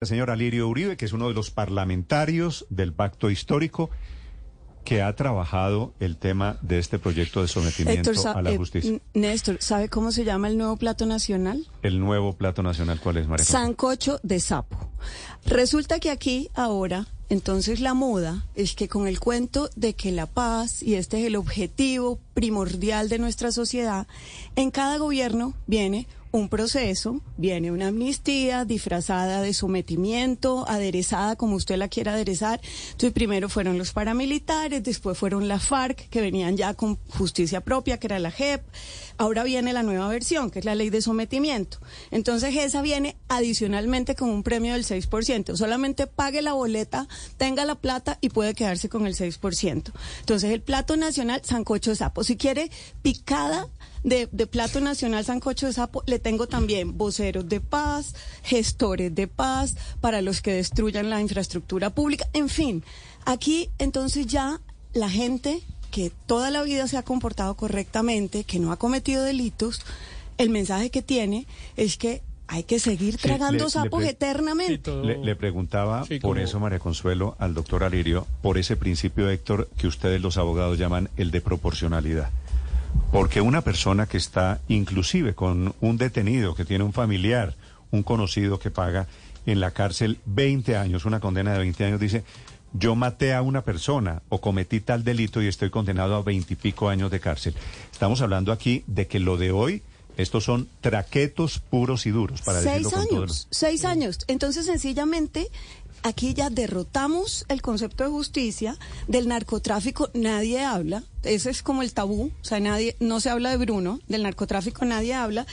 El señor Alirio Uribe, que es uno de los parlamentarios del pacto histórico que ha trabajado el tema de este proyecto de sometimiento Héctor, a la eh, justicia. Néstor, ¿sabe cómo se llama el nuevo plato nacional? El nuevo plato nacional, ¿cuál es, María? Sancocho de sapo. Resulta que aquí ahora, entonces la moda es que con el cuento de que la paz, y este es el objetivo primordial de nuestra sociedad, en cada gobierno viene un proceso, viene una amnistía disfrazada de sometimiento, aderezada como usted la quiera aderezar. Entonces primero fueron los paramilitares, después fueron las FARC, que venían ya con justicia propia, que era la JEP. Ahora viene la nueva versión, que es la ley de sometimiento. Entonces esa viene adicionalmente con un premio del 6%. Solamente pague la boleta, tenga la plata y puede quedarse con el 6%. Entonces el plato nacional, sancocho de sapo. Si quiere picada de, de, plato nacional sancocho de sapo, le tengo también voceros de paz, gestores de paz, para los que destruyan la infraestructura pública, en fin. Aquí entonces ya la gente que toda la vida se ha comportado correctamente, que no ha cometido delitos, el mensaje que tiene es que hay que seguir tragando le- sapos le eternamente. Le, le preguntaba Sí, por eso, María Consuelo, al doctor Alirio, por ese principio, Héctor, que ustedes los abogados llaman el de proporcionalidad. Porque una persona que está inclusive con un detenido, que tiene un familiar, un conocido que paga en la cárcel 20 años, una condena de 20 años, dice, yo maté a una persona o cometí tal delito y estoy condenado a 20 y pico años de cárcel. Estamos hablando aquí de que lo de hoy, estos son traquetos puros y duros, para seis decirlo con todo años, el- seis años. Entonces, sencillamente, aquí ya derrotamos el concepto de justicia, del narcotráfico nadie habla, ese es como el tabú, o sea, nadie, no se habla de Bruno, del narcotráfico nadie habla,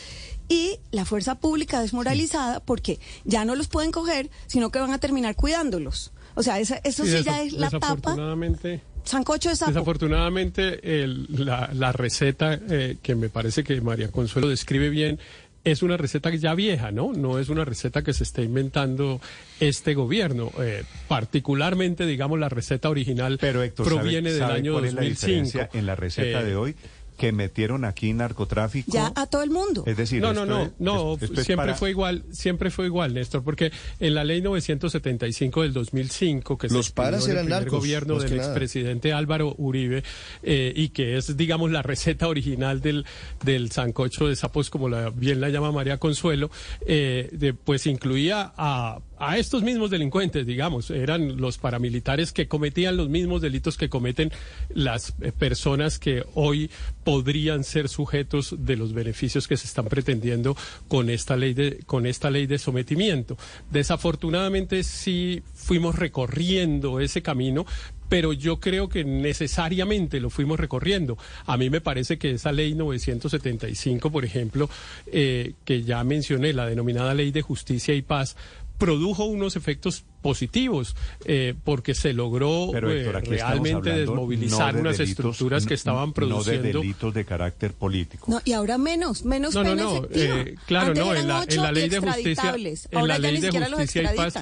y la fuerza pública desmoralizada porque ya no los pueden coger, sino que van a terminar cuidándolos. O sea, esa, eso sí, Sí, ya es la tapa, desafortunadamente, sancocho de sapo. desafortunadamente el- la, la receta eh, que me parece que María Consuelo describe bien es una receta ya vieja, ¿no? No es una receta que se está inventando este gobierno. Eh, particularmente, digamos, la receta original Pero Héctor, ¿sabe- proviene del sabe año cuál es la 2005. diferencia en la receta Eh, de hoy? Que metieron aquí narcotráfico. Ya a todo el mundo. Es decir, No, no, no, es- no, es- esto es siempre para- fue igual, siempre fue igual, Néstor, porque en la ley 975 del 2005, que Los se paras eran el primer narcos, gobierno del expresidente Álvaro Uribe, eh, y que es, digamos, la receta original del, del sancocho de sapos, como la, bien la llama María Consuelo, eh, de- pues incluía a, a estos mismos delincuentes, digamos, eran los paramilitares que cometían los mismos delitos que cometen las eh, personas que hoy podrían ser sujetos de los beneficios que se están pretendiendo con esta ley de con esta ley de sometimiento. Desafortunadamente sí fuimos recorriendo ese camino, pero yo creo que necesariamente lo fuimos recorriendo. A mí me parece que esa ley 975, por ejemplo, eh, que ya mencioné, la denominada ley de justicia y paz, produjo unos efectos positivos eh, porque se logró Pero, eh, Héctor, aquí estamos realmente desmovilizar no de unas delitos, estructuras que estaban No de produciendo. delitos de carácter político. No, y ahora menos, menos No, no, pena no, efectiva. eh, claro, Antes no, en la, ocho en la ley de justicia, en la ley de justicia y paz,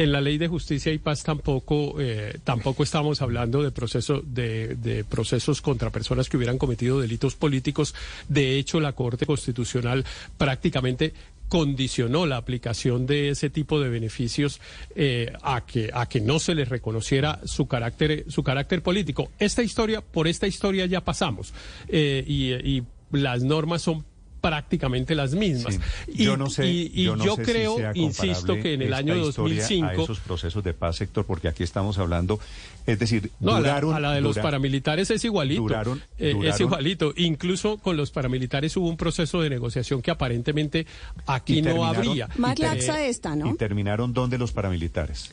en la ley de justicia y paz tampoco, eh, tampoco estamos hablando de proceso, de, de procesos contra personas que hubieran cometido delitos políticos. De hecho, la Corte Constitucional prácticamente condicionó la aplicación de ese tipo de beneficios eh, a que a que no se les reconociera su carácter su carácter político. Esta historia por esta historia ya pasamos eh, y, y las normas son prácticamente las mismas. Sí. Y, yo no sé, y- y yo no yo sé si creo, sea insisto, que en el año historia 2005 a esos procesos de paz, sector, porque aquí estamos hablando, es decir, No, a la, duraron, a la de los paramilitares es igualito. duraron- Eh, es igualito. Incluso con los paramilitares hubo un proceso de negociación que aparentemente aquí no habría. Más laxa esta, ¿no? Y terminaron donde los paramilitares.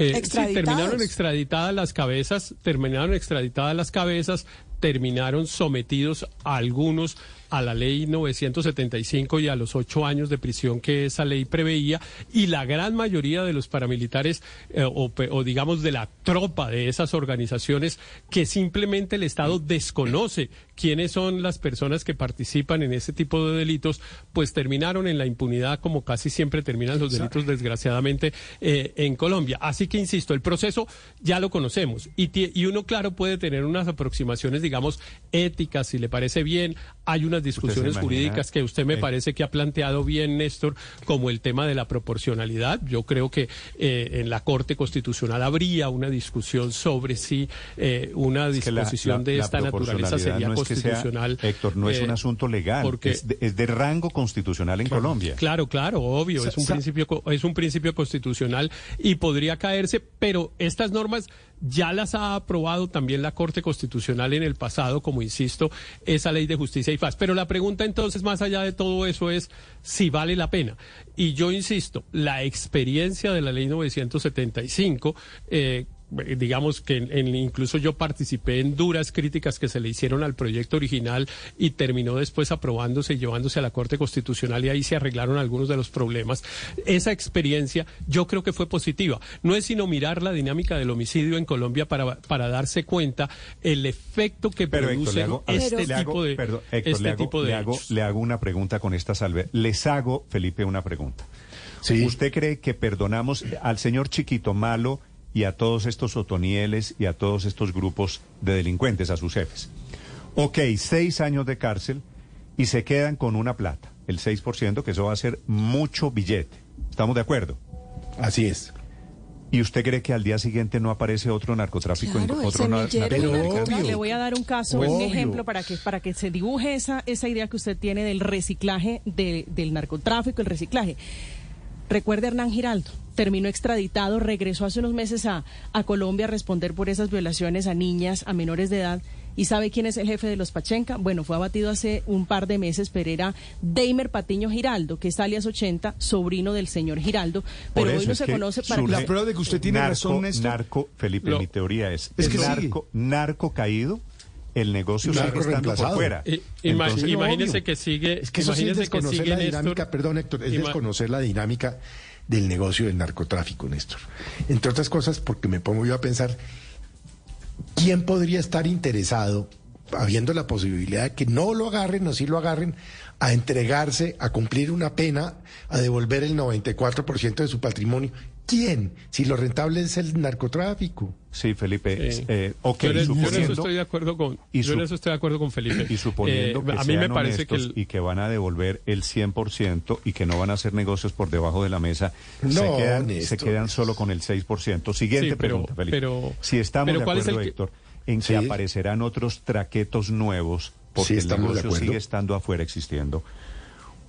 Eh, sí, terminaron extraditadas las cabezas, terminaron extraditadas las cabezas, terminaron sometidos a algunos a la ley 975 y a los ocho años de prisión que esa ley preveía y la gran mayoría de los paramilitares eh, o, digamos de la tropa de esas organizaciones que simplemente el Estado desconoce quiénes son las personas que participan en ese tipo de delitos, pues terminaron en la impunidad como casi siempre terminan los delitos desgraciadamente eh, en Colombia. Así que insisto, el proceso ya lo conocemos y, uno claro puede tener unas aproximaciones digamos éticas si le parece bien hay unas discusiones jurídicas que usted me eh, parece que ha planteado bien, Néstor, como el tema de la proporcionalidad. Yo creo que eh, en la Corte Constitucional habría una discusión sobre si eh, una la- disposición la- de esta naturaleza sería no es que sea- constitucional. Héctor, no es eh, un asunto legal, porque- es, de, es de rango constitucional en Colombia. Claro, claro, obvio, es un principio es un principio constitucional y podría caerse, pero estas normas ya las ha aprobado también la Corte Constitucional en el pasado, como insisto, esa ley de justicia y paz. Pero la pregunta entonces, más allá de todo eso, es si vale la pena. Y yo insisto, la experiencia de la ley 975, eh, digamos que en- en- incluso yo participé en duras críticas que se le hicieron al proyecto original y terminó después aprobándose y llevándose a la Corte Constitucional y ahí se arreglaron algunos de los problemas. Esa experiencia yo creo que fue positiva. No es sino mirar la dinámica del homicidio en Colombia para, para darse cuenta el efecto que Pero produce hago, este tipo de, perdón, Héctor, este le hago, tipo de le hago- le hago una pregunta con esta salve. Les hago, Felipe, una pregunta. Sí. ¿Usted cree que perdonamos al señor Chiquito Malo y a todos estos otonieles y a todos estos grupos de delincuentes, a sus jefes? Ok, seis años de cárcel y se quedan con una plata, el 6%, que eso va a ser mucho billete. ¿Estamos de acuerdo? Así es. ¿Y usted cree que al día siguiente no aparece otro narcotráfico Claro, en el otro nar- narcotráfico? narcotráfico. Le voy a dar un caso, Obvio. un ejemplo para que para que se dibuje esa esa idea que usted tiene del reciclaje de- del narcotráfico, el reciclaje. Recuerde a Hernán Giraldo, terminó extraditado, regresó hace unos meses a, a Colombia a responder por esas violaciones a niñas, a menores de edad. ¿Y sabe quién es el jefe de los Pachenca? Bueno, fue abatido hace un par de meses, pero era Deimer Patiño Giraldo, que es alias 80, sobrino del señor Giraldo, pero hoy no se conoce para La prueba de que usted tiene narco, razón, Néstor. Narco, Felipe, Lo- mi teoría es, Es el que sí. narco, narco caído, el negocio Narco sigue estando por fuera. Eh, ima- Entonces, imagínese que sigue, Es que eso sí es desconocer la Néstor- dinámica, perdón Héctor, es Ima- desconocer la dinámica del negocio del narcotráfico, Néstor. Entre otras cosas, porque me pongo yo a pensar, ¿quién podría estar interesado, habiendo la posibilidad de que no lo agarren o sí lo agarren, a entregarse, a cumplir una pena, a devolver el 94% de su patrimonio? ¿Quién? Si lo rentable es el narcotráfico. Sí, Felipe, Sí. eh, ok, yo, en- yo en eso suponiendo, estoy de acuerdo con y yo en su- eso estoy de acuerdo con Felipe y suponiendo Eh, que a mí me sean parece que el- y que van a devolver el 100% y que no van a hacer negocios por debajo de la mesa, se, No, quedan, se Néstor. quedan solo con el 6%. Siguiente Sí, pero- pregunta, Felipe. pero- si estamos pero de ¿cuál es acuerdo, el que- Héctor, en que Sí. aparecerán otros traquetos nuevos, porque Sí, el negocio sigue estando afuera existiendo,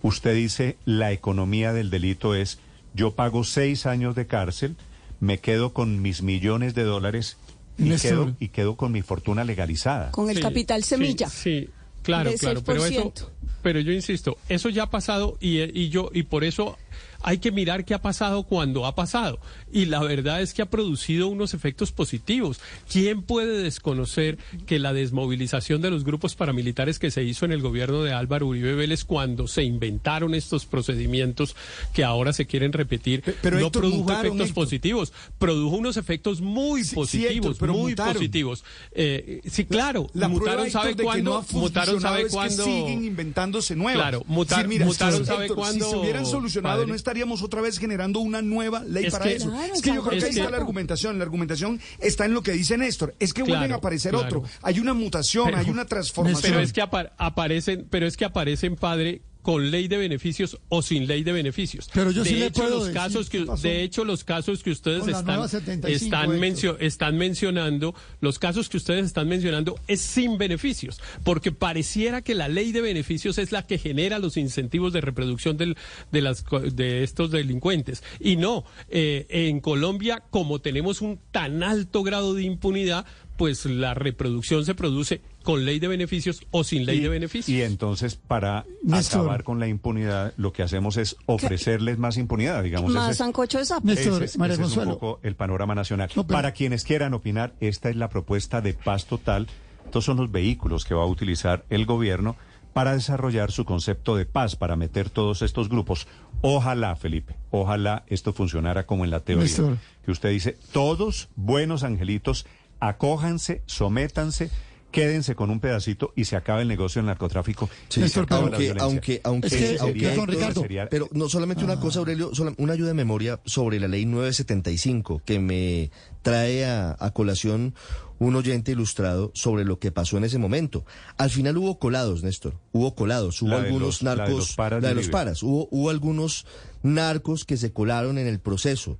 usted dice la economía del delito es yo pago seis años de cárcel, me quedo con mis millones de dólares y quedo, y quedo con mi fortuna legalizada. Con el Sí, capital sí, semilla. Sí, claro, de claro, pero eso 6%. pero yo insisto, eso ya ha pasado y, y yo y por eso hay que mirar qué ha pasado cuando ha pasado y la verdad es que ha producido unos efectos positivos. ¿Quién puede desconocer que la desmovilización de los grupos paramilitares que se hizo en el gobierno de Álvaro Uribe Vélez cuando se inventaron estos procedimientos que ahora se quieren repetir Pe- pero, no Héctor, produjo mutaron, efectos Héctor. positivos, produjo unos efectos muy Sí, sí, positivos, Héctor, pero muy mutaron. positivos. Eh, sí, claro, La mutaron sabe cuándo, no mutaron sabe cuándo. siguen inventándose nuevas. Claro, mutar- mira, mutaron sabe cuándo, Si se hubieran solucionado, padre. no estaríamos otra vez generando una nueva ley Es para que- eso. Claro, es que yo creo es que ahí que- está la argumentación. La argumentación está en lo que dice Néstor. Es que vuelven Claro, a aparecer claro. otro. Hay una mutación, Pero- hay una transformación. Pero es que apa- aparecen, pero es que aparecen padre con ley de beneficios o sin ley de beneficios. Pero yo de sí le hecho, puedo los decir casos que de hecho los casos que ustedes están nueva 75, están, mencio- están mencionando, los casos que ustedes están mencionando es sin beneficios, porque pareciera que la ley de beneficios es la que genera los incentivos de reproducción del- de las de estos delincuentes. Y no eh, en Colombia como tenemos un tan alto grado de impunidad, pues la reproducción se produce con ley de beneficios o sin ley y, de beneficios. y entonces, para Néstor. acabar con la impunidad, lo que hacemos es ofrecerles más impunidad, digamos. Más sancocho de sapo. Néstor, ese es- María ese es un poco el panorama nacional. No, pero- Para quienes quieran opinar, esta es la propuesta de paz total. Estos son los vehículos que va a utilizar el gobierno para desarrollar su concepto de paz, para meter todos estos grupos. Ojalá, Felipe, ojalá esto funcionara como en la teoría. Néstor. Que usted dice, todos buenos angelitos, acójanse, sométanse quédense con un pedacito y se acaba el negocio del narcotráfico. Sí, acaba la aunque, aunque, aunque, Ese aunque- sería- Héctor, ese sería- pero no solamente una cosa, Aurelio, sola- una ayuda de memoria sobre la ley 975 que me trae a, a colación un oyente ilustrado sobre lo que pasó en ese momento. Al final hubo colados, Néstor, hubo colados, hubo La de algunos los- la de narcos, los paras la de los paras, hubo, hubo algunos narcos que se colaron en el proceso,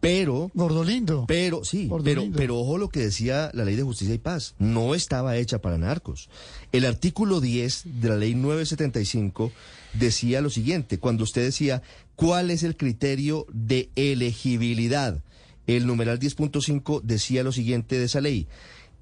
pero Gordolindo. pero sí, pero, pero ojo lo que decía la ley de justicia y paz. No estaba hecha para narcos. El artículo 10 de la ley 975 decía lo siguiente, cuando usted decía cuál es el criterio de elegibilidad, el numeral 10.5 decía lo siguiente de esa ley,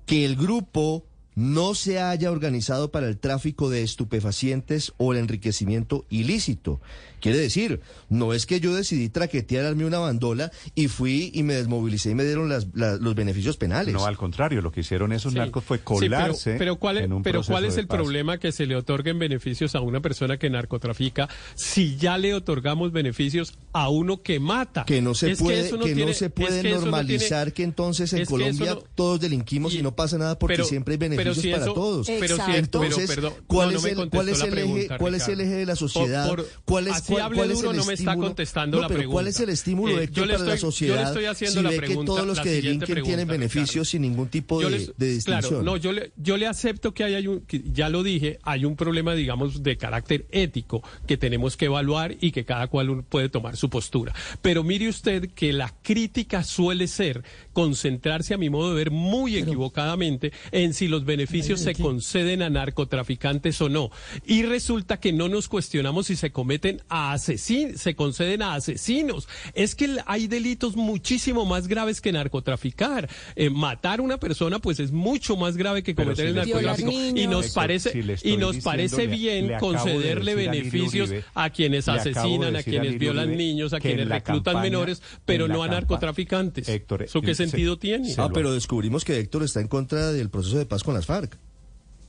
que el grupo no se haya organizado para el tráfico de estupefacientes o el enriquecimiento ilícito. Quiere decir, no es que yo decidí traquetearme una bandola y fui y me desmovilicé y me dieron las- la- los beneficios penales. No, al contrario, lo que hicieron esos Sí. narcos fue Sí, pero- colarse. pero, ¿cuál, es- en un pero ¿cuál es el paz. problema que se le otorguen beneficios a una persona que narcotrafica si ya le otorgamos beneficios a uno que mata? que no se Es puede, que eso no, tiene- se es puede que eso no normalizar tiene- que entonces en Colombia no- todos delinquimos y, y- no pasa nada porque pero- siempre hay pero beneficios si para eso- todos. Pero si Exacto. pero, Entonces, perdón, ¿cuál, no, es el, contestó ¿cuál es eje, pregunta, cuál es el eje de la sociedad? Por- ¿Cuál es, así cuál, cuál es duro, el no me está estímulo? contestando No, la pero ¿cuál pregunta. es el estímulo Eh, Héctor, yo le para la estoy- yo le sociedad estoy haciendo si la ve pregunta, que todos los que delinquen tienen pregunta, beneficios Ricardo. sin ningún tipo de, les- de distinción? Claro, no, yo le, yo le acepto que hay, hay un, que ya lo dije, hay un problema, digamos, de carácter ético que tenemos que evaluar y que cada cual puede tomar su postura. Pero mire usted que la crítica suele ser concentrarse, a mi modo de ver, muy equivocadamente en si los beneficios se conceden a narcotraficantes o no. Y resulta que no nos cuestionamos si se cometen a asesinos, se conceden a asesinos. Es que hay delitos muchísimo más graves que narcotraficar. Eh, matar a una persona, pues es mucho más grave que cometer si el narcotráfico. Y nos parece, si y nos parece bien le acabo de concederle beneficios Uribe, a quienes de asesinan, a quienes violan Uribe niños, a quienes la reclutan campaña- menores, pero la no a narcotraficantes. Héctor, ¿Eso qué se- sentido tiene? se Ah, pero descubrimos que Héctor está en contra del proceso de paz con las FARC.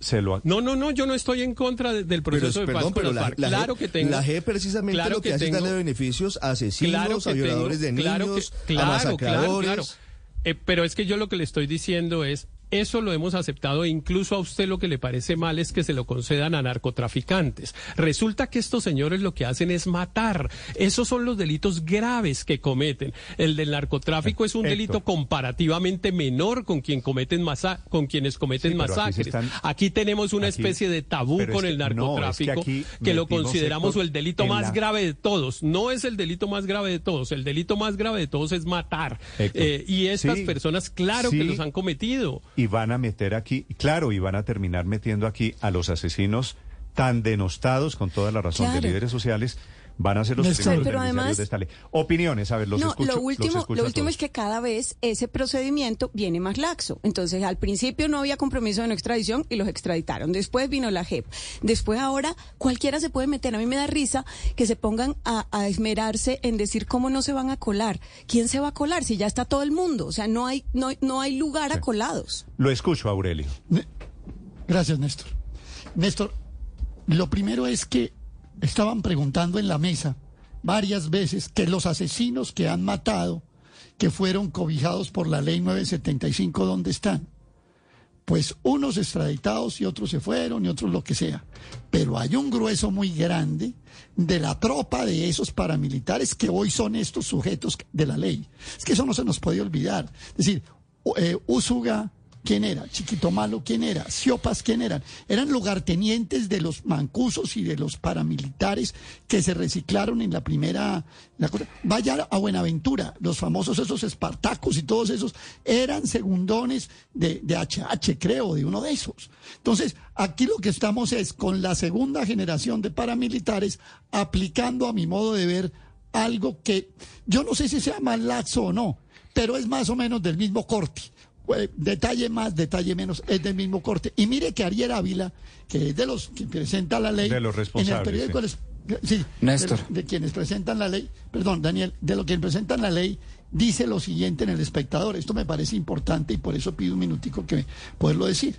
Se lo, No, no, no, yo no estoy en contra de- del Pero, proceso de paz perdón, con pero las la, FARC. la claro G, que tengo. la G precisamente claro lo que, que hace es tengo- darle beneficios a asesinos, Claro que a violadores tengo- de claro que- niños, claro, a claro, masacradores. claro. Eh, pero es que yo lo que le estoy diciendo es, eso lo hemos aceptado e incluso a usted lo que le parece mal es que se lo concedan a narcotraficantes. Resulta que estos señores lo que hacen es matar. Esos son los delitos graves que cometen. El del narcotráfico es un delito comparativamente menor con quien cometen masa con quienes cometen Sí, aquí masacres. están- aquí tenemos una aquí- especie de tabú pero con el no, es que narcotráfico que lo consideramos el delito más la- grave de todos. No es el delito más grave de todos. El delito más grave de todos es matar. Eh, y estas sí, personas, claro sí. que los han cometido. Y van a meter aquí, claro, y van a terminar metiendo aquí a los asesinos tan denostados, con toda la razón, Claro. de líderes sociales, van a ser los primeros Pero además- de esta ley. Opiniones, a ver, los no, escucho. lo los último, escucho lo a último todos. es que cada vez ese procedimiento viene más laxo. Entonces, al principio no había compromiso de no extradición y los extraditaron. Después vino la JEP. Después ahora cualquiera se puede meter. A mí me da risa que se pongan a, a esmerarse en decir cómo no se van a colar. ¿Quién se va a colar si ya está todo el mundo? O sea, no hay no, no hay lugar a colados. Lo escucho, Aurelio. Gracias, Néstor. Néstor, lo primero es que estaban preguntando en la mesa varias veces que los asesinos que han matado, que fueron cobijados por la ley 975, ¿dónde están? Pues unos extraditados y otros se fueron y otros lo que sea. Pero hay un grueso muy grande de la tropa de esos paramilitares que hoy son estos sujetos de la ley. Es que eso no se nos puede olvidar. Es decir, eh, Úsuga, ¿quién era? Chiquito Malo, ¿quién era? Siopas, ¿quién eran? Eran lugartenientes de los mancusos y de los paramilitares que se reciclaron en la primera... Vaya a Buenaventura, los famosos esos espartacos y todos esos eran segundones de, de HH, creo, de uno de esos. Entonces, aquí lo que estamos es con la segunda generación de paramilitares aplicando a mi modo de ver algo que yo no sé si sea más laxo o no, pero es más o menos del mismo corte. Eh, Detalle más, detalle menos, es del mismo corte. Y mire que Ariel Ávila, que es de los que presenta la ley, De los en el responsables, periódico sí. Les- sí, Néstor. De, de quienes presentan la ley, perdón, Daniel, de lo que presentan la ley, dice lo siguiente en el espectador. Esto me parece importante y por eso pido un minutico que poderlo decir.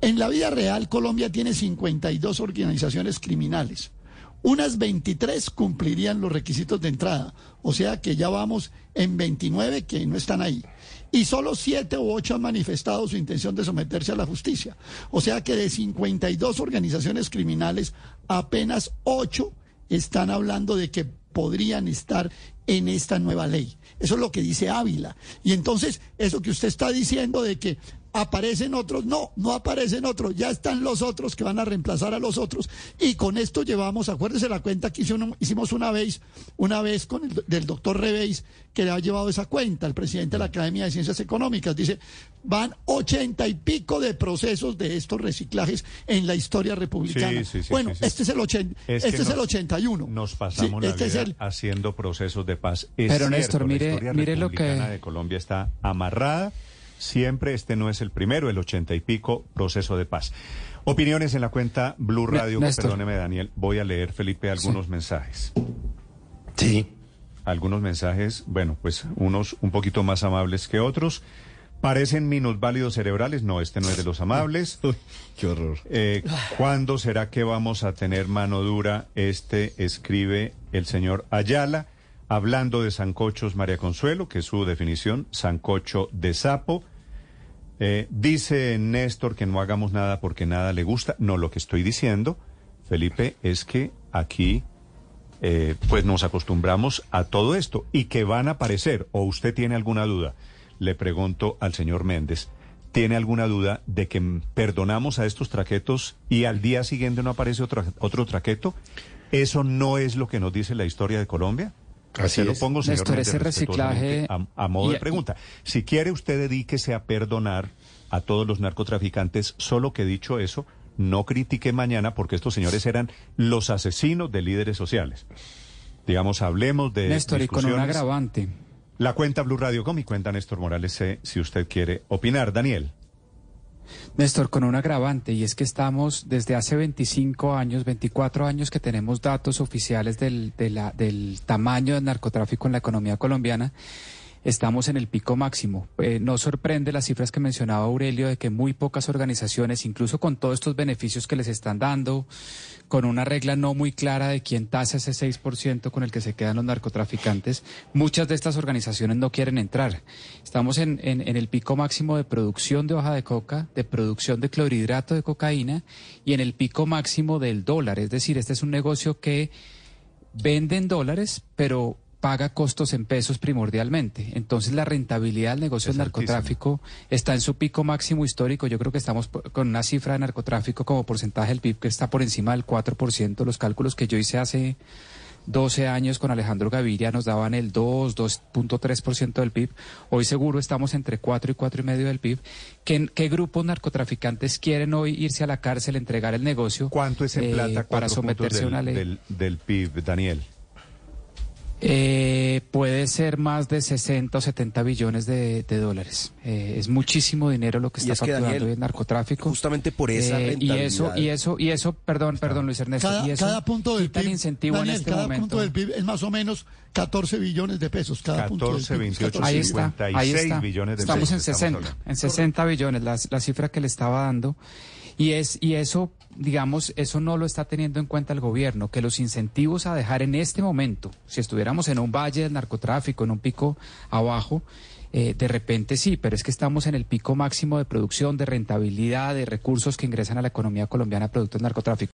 En la vida real, Colombia tiene 52 organizaciones criminales. Unas 23 cumplirían los requisitos de entrada, o sea que ya vamos en 29 que no están ahí. Y solo 7 u 8 han manifestado su intención de someterse a la justicia. O sea que de 52 organizaciones criminales, apenas 8 están hablando de que podrían estar en esta nueva ley. Eso es lo que dice Ávila. Y entonces, eso que usted está diciendo de que aparecen otros, no, no aparecen otros, ya están los otros que van a reemplazar a los otros. Y con esto llevamos, acuérdese la cuenta que hicimos una vez, una vez con el del doctor Reveis, que le ha llevado esa cuenta, el presidente de la Academia de Ciencias Económicas. Dice, van ochenta y pico de procesos de estos reciclajes en la historia republicana. bueno, este es el ochenta, este es el 81. Nos pasamos la este vida haciendo procesos de paz. Pero Néstor, mire, mire lo que de Colombia está amarrada Siempre este no es el primero, el ochenta y pico proceso de paz. Opiniones en la cuenta Blue Radio. Perdóneme, Daniel. Voy a leer, Felipe, algunos mensajes. Sí. Algunos mensajes, bueno, pues unos un poquito más amables que otros. ¿Parecen minusválidos cerebrales? No, este no es de los amables. qué horror. Eh, ¿Cuándo será que vamos a tener mano dura? Este escribe el señor Ayala. Hablando de sancochos, María Consuelo, que es su definición, sancocho de sapo. Eh, dice Néstor que no hagamos nada porque nada le gusta. No, lo que estoy diciendo, Felipe, es que aquí eh, pues nos acostumbramos a todo esto y que van a aparecer, o usted tiene alguna duda, le pregunto al señor Méndez, ¿tiene alguna duda de que perdonamos a estos traquetos y al día siguiente no aparece otro, otro traqueto? ¿Eso no es lo que nos dice la historia de Colombia? Así lo pongo, señor Néstor, ese reciclaje... A, modo de pregunta. Si quiere usted dedíquese a perdonar a todos los narcotraficantes, solo que dicho eso, no critique mañana porque estos señores eran los asesinos de líderes sociales. Digamos, hablemos de Néstor, y con un agravante. La cuenta Blue Radio con mi cuenta Néstor Morales, si usted quiere opinar. Daniel. Néstor, con un agravante, y es que estamos desde hace 25 años, 24 años que tenemos datos oficiales del, del tamaño del narcotráfico en la economía colombiana estamos en el pico máximo. Eh, no sorprende las cifras que mencionaba Aurelio de que muy pocas organizaciones, incluso con todos estos beneficios que les están dando, con una regla no muy clara de quién tasa ese 6% con el que se quedan los narcotraficantes, muchas de estas organizaciones no quieren entrar. Estamos en, en el pico máximo de producción de hoja de coca, de producción de clorhidrato de cocaína y en el pico máximo del dólar. Es decir, este es un negocio que vende en dólares, pero paga costos en pesos primordialmente. Entonces la rentabilidad del negocio del narcotráfico está en su pico máximo histórico. Yo creo que estamos con una cifra de narcotráfico como porcentaje del PIB que está por encima del 4%. Los cálculos que yo hice hace 12 años con Alejandro Gaviria nos daban el 2, 2.3% del PIB. Hoy seguro estamos entre 4 y 4,5% del PIB. ¿Qué, ¿Qué, grupos narcotraficantes quieren hoy irse a la cárcel, entregar el negocio? ¿Cuánto es en eh, plata para someterse a una ley? Del, del PIB, Daniel. Eh, puede ser más de 60 o 70 billones de, dólares. Eh, es muchísimo dinero lo que está facturando el narcotráfico. Justamente por esa eh, Y eso, y eso, y eso, perdón, perdón, Luis Ernesto. Cada, y eso cada punto del PIB, incentivo en este cada punto del PIB es más o menos 14 billones de pesos. Cada 14, punto del PIB, 28, ahí está, ahí está. billones de estamos pesos. En 60, en 60 billones, la, la cifra que le estaba dando. Y, es, y eso, digamos, eso no lo está teniendo en cuenta el gobierno, que los incentivos a dejar en este momento, si estuviéramos en un valle del narcotráfico, en un pico abajo, eh, de repente sí, pero es que estamos en el pico máximo de producción, de rentabilidad, de recursos que ingresan a la economía colombiana producto del narcotráfico.